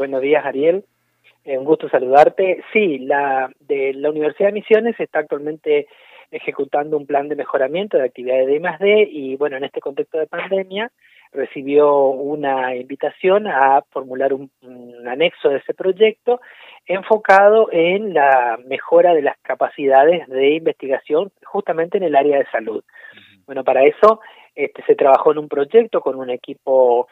Buenos días, Ariel. Eh, un gusto saludarte. Sí, la de la Universidad de Misiones está actualmente ejecutando un plan de mejoramiento de actividades de I+D y bueno, en este contexto de pandemia recibió una invitación a formular un, anexo de ese proyecto enfocado en la mejora de las capacidades de investigación justamente en el área de salud. Bueno, para eso este, se trabajó en un proyecto con un equipo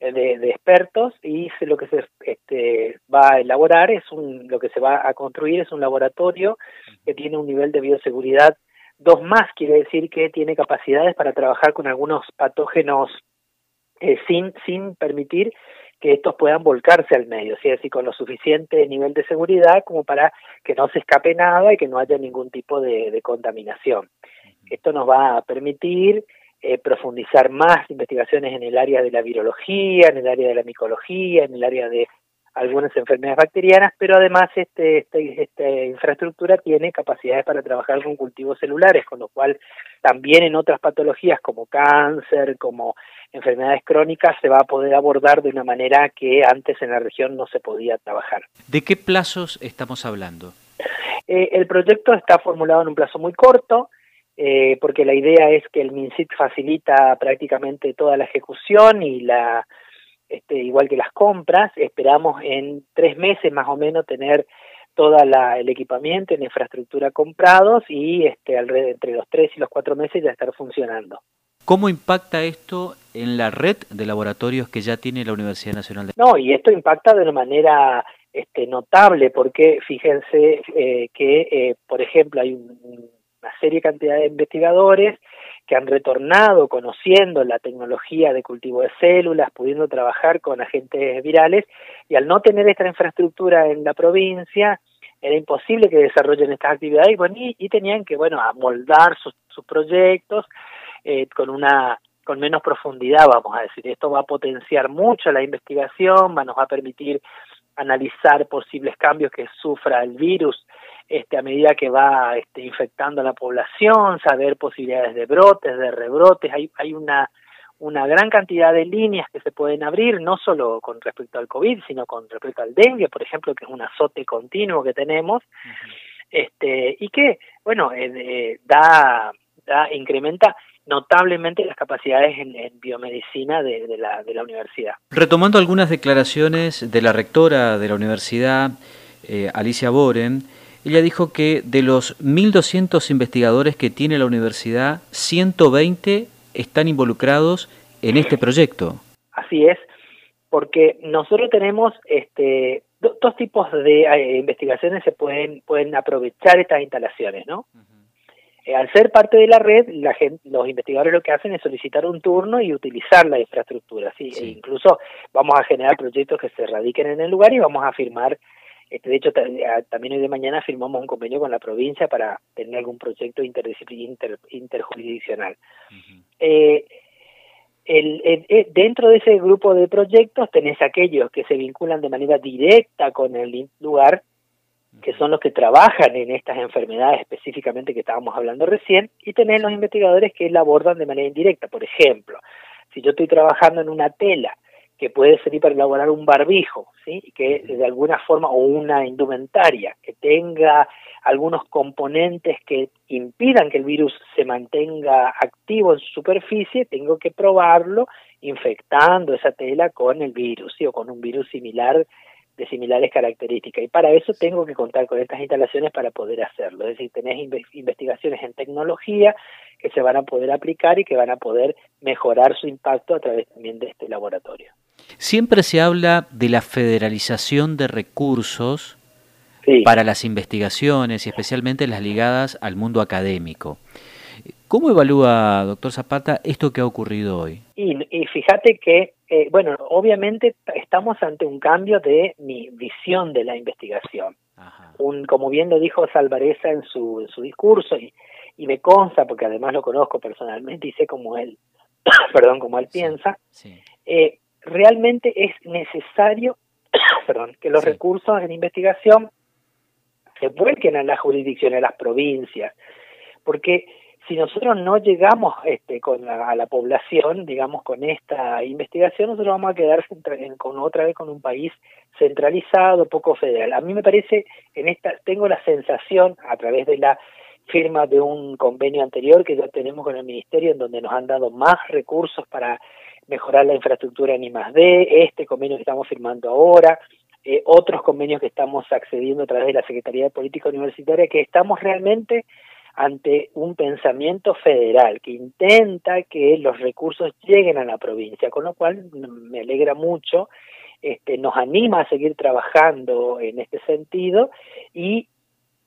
eh, de, expertos y lo que se este, va a elaborar es un, lo que se va a construir es un laboratorio que tiene un nivel de bioseguridad dos más, quiere decir que tiene capacidades para trabajar con algunos patógenos eh, sin, sin permitir que estos puedan volcarse al medio, es decir, con lo suficiente nivel de seguridad como para que no se escape nada y que no haya ningún tipo de, contaminación. Esto nos va a permitir eh, profundizar más investigaciones en el área de la virología, en el área de la micología, en el área de algunas enfermedades bacterianas, pero además este, este, esta infraestructura tiene capacidades para trabajar con cultivos celulares, con lo cual también en otras patologías como cáncer, como enfermedades crónicas, se va a poder abordar de una manera que antes en la región no se podía trabajar. ¿De qué plazos estamos hablando? Eh, el proyecto está formulado en un plazo muy corto, eh, porque la idea es que el MINSIT facilita prácticamente toda la ejecución y la este, igual que las compras, esperamos en tres meses más o menos tener todo el equipamiento en infraestructura comprados y este, alrededor, entre los tres y los cuatro meses ya estar funcionando. ¿Cómo impacta esto en la red de laboratorios que ya tiene la Universidad Nacional de No, y esto impacta de una manera este, notable porque fíjense eh, que, eh, por ejemplo, hay una serie cantidad de investigadores que han retornado conociendo la tecnología de cultivo de células, pudiendo trabajar con agentes virales, y al no tener esta infraestructura en la provincia, era imposible que desarrollen estas actividades y, tenían que, bueno, amoldar sus, sus proyectos eh, con una con menos profundidad, vamos a decir. Esto va a potenciar mucho la investigación, va, nos va a permitir analizar posibles cambios que sufra el virus este, a medida que va este, infectando a la población, saber posibilidades de brotes, de rebrotes, hay, hay una, una gran cantidad de líneas que se pueden abrir, no solo con respecto al COVID, sino con respecto al dengue, por ejemplo, que es un azote continuo que tenemos, este, y que, bueno, eh, eh, da, da, incrementa notablemente las capacidades en, biomedicina de, de, la, de la universidad. Retomando algunas declaraciones de la rectora de la universidad, eh, Alicia Boren, ella dijo que de los 1.200 investigadores que tiene la universidad, 120 están involucrados en este proyecto. Así es, porque nosotros tenemos este, dos tipos de eh, investigaciones se pueden, pueden aprovechar estas instalaciones, ¿no? Eh, al ser parte de la red, la gente, los investigadores lo que hacen es solicitar un turno y utilizar la infraestructura, ¿sí? E incluso vamos a generar proyectos que se radiquen en el lugar y vamos a firmar este, de hecho, también hoy de mañana firmamos un convenio con la provincia para tener algún proyecto interdisciplinar interjurisdiccional. Eh, el, dentro de ese grupo de proyectos tenés aquellos que se vinculan de manera directa con el lugar, que son los que trabajan en estas enfermedades específicamente que estábamos hablando recién, y tenés los investigadores que la abordan de manera indirecta. Por ejemplo, si yo estoy trabajando en una tela que puede servir para elaborar un barbijo, ¿sí? que de alguna forma, o una indumentaria, que tenga algunos componentes que impidan que el virus se mantenga activo en su superficie, tengo que probarlo infectando esa tela con el virus, ¿sí? o con un virus similar de similares características. Y para eso tengo que contar con estas instalaciones para poder hacerlo. Es decir, tenés investigaciones en tecnología que se van a poder aplicar y que van a poder mejorar su impacto a través también de este laboratorio. Siempre se habla de la federalización de recursos para las investigaciones y especialmente las ligadas al mundo académico. ¿Cómo evalúa, doctor Zapata, esto que ha ocurrido hoy? Y, fíjate que, eh, bueno, obviamente estamos ante un cambio de mi visión de la investigación. Un, como bien lo dijo Salvareza en su, en su discurso, y, y me consta, porque además lo conozco personalmente y sé cómo él, perdón, cómo él piensa, eh, realmente es necesario perdón, que los recursos en investigación se vuelquen a la jurisdicción, a las provincias, porque si nosotros no llegamos este, con a la población, digamos, con esta investigación, nosotros vamos a quedar con otra vez con un país centralizado, poco federal. A mí me parece, en esta, tengo la sensación, a través de la firma de un convenio anterior que ya tenemos con el Ministerio, en donde nos han dado más recursos para mejorar la infraestructura en I+.D., este convenio que estamos firmando ahora, eh, otros convenios que estamos accediendo a través de la Secretaría de Política Universitaria, que estamos realmente ante un pensamiento federal que intenta que los recursos lleguen a la provincia, con lo cual me alegra mucho, este, nos anima a seguir trabajando en este sentido y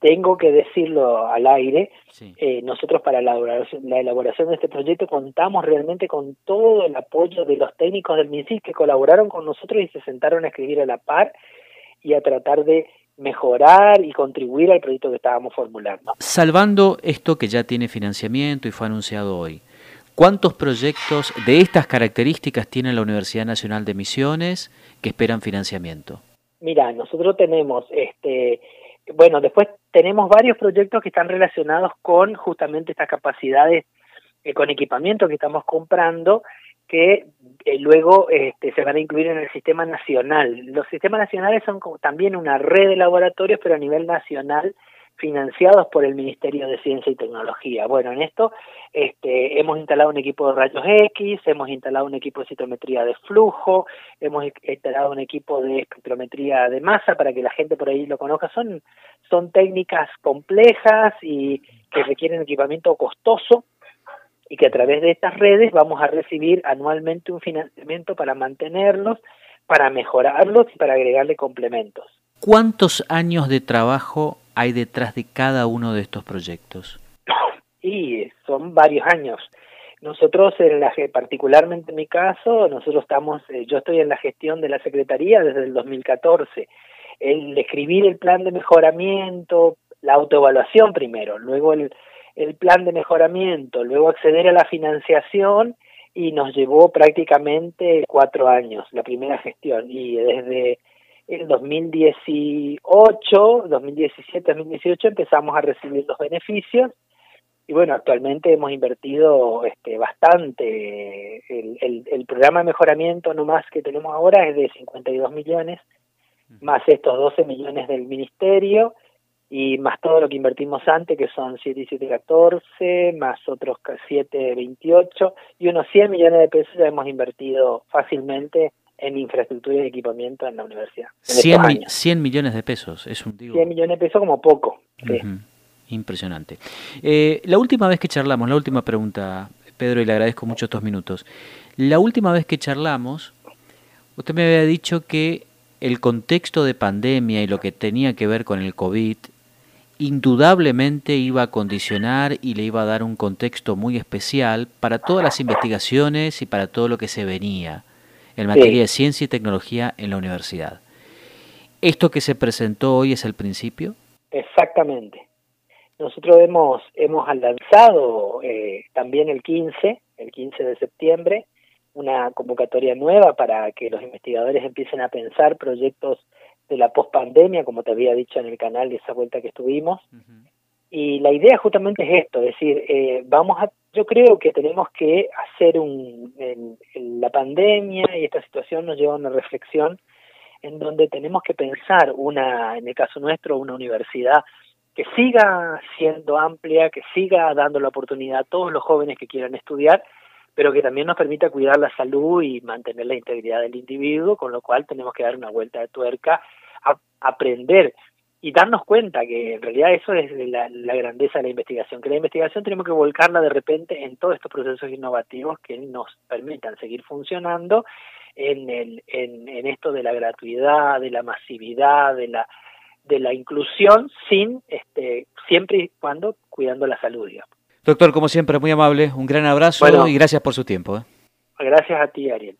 tengo que decirlo al aire, eh, nosotros para la elaboración, la elaboración de este proyecto contamos realmente con todo el apoyo de los técnicos del MINSIS que colaboraron con nosotros y se sentaron a escribir a la par y a tratar de mejorar y contribuir al proyecto que estábamos formulando. Salvando esto que ya tiene financiamiento y fue anunciado hoy, ¿cuántos proyectos de estas características tiene la Universidad Nacional de Misiones que esperan financiamiento? Mira, nosotros tenemos, este, bueno, después tenemos varios proyectos que están relacionados con justamente estas capacidades, eh, con equipamiento que estamos comprando que eh, luego este, se van a incluir en el sistema nacional. Los sistemas nacionales son también una red de laboratorios, pero a nivel nacional financiados por el Ministerio de Ciencia y Tecnología. Bueno, en esto este, hemos instalado un equipo de rayos X, hemos instalado un equipo de citometría de flujo, hemos instalado un equipo de espectrometría de masa para que la gente por ahí lo conozca. Son, son técnicas complejas y que requieren equipamiento costoso, y que a través de estas redes vamos a recibir anualmente un financiamiento para mantenerlos, para mejorarlos y para agregarle complementos. ¿Cuántos años de trabajo hay detrás de cada uno de estos proyectos? Y son varios años. Nosotros, en la, particularmente en mi caso, nosotros estamos, eh, yo estoy en la gestión de la Secretaría desde el 2014. El escribir el plan de mejoramiento, la autoevaluación primero, luego el, el plan de mejoramiento, luego acceder a la financiación y nos llevó prácticamente cuatro años la primera gestión y desde el 2018, 2017, 2018 empezamos a recibir los beneficios y bueno, actualmente hemos invertido este, bastante. El, el, el programa de mejoramiento nomás que tenemos ahora es de 52 millones, más estos 12 millones del ministerio y más todo lo que invertimos antes, que son 7 y 7, 14, más otros 7, 28, y unos 100 millones de pesos ya hemos invertido fácilmente en infraestructura y equipamiento en la universidad. 100, millones de pesos, es un digo. 100 millones de pesos como poco. Impresionante. Eh, la última vez que charlamos, la última pregunta, Pedro, y le agradezco mucho estos minutos. La última vez que charlamos, usted me había dicho que el contexto de pandemia y lo que tenía que ver con el COVID indudablemente iba a condicionar y le iba a dar un contexto muy especial para todas las investigaciones y para todo lo que se venía en materia de ciencia y tecnología en la universidad. ¿Esto que se presentó hoy es el principio? Exactamente. Nosotros hemos, hemos lanzado eh, también el 15, el 15 de septiembre, una convocatoria nueva para que los investigadores empiecen a pensar proyectos de la pospandemia, como te había dicho en el canal de esa vuelta que estuvimos. Y la idea justamente es esto, es decir, eh, vamos a, yo creo que tenemos que hacer un, la pandemia y esta situación nos lleva a una reflexión en donde tenemos que pensar una, en el caso nuestro, una universidad que siga siendo amplia, que siga dando la oportunidad a todos los jóvenes que quieran estudiar, pero que también nos permita cuidar la salud y mantener la integridad del individuo, con lo cual tenemos que dar una vuelta de tuerca, a, aprender y darnos cuenta que en realidad eso es la, grandeza de la investigación, que la investigación tenemos que volcarla de repente en todos estos procesos innovativos que nos permitan seguir funcionando en, el, en, en esto de la gratuidad, de la masividad, de la de la inclusión sin este siempre y cuando cuidando la salud digamos. Doctor, como siempre, muy amable, un gran abrazo y gracias por su tiempo. ¿eh? Gracias a ti, Ariel.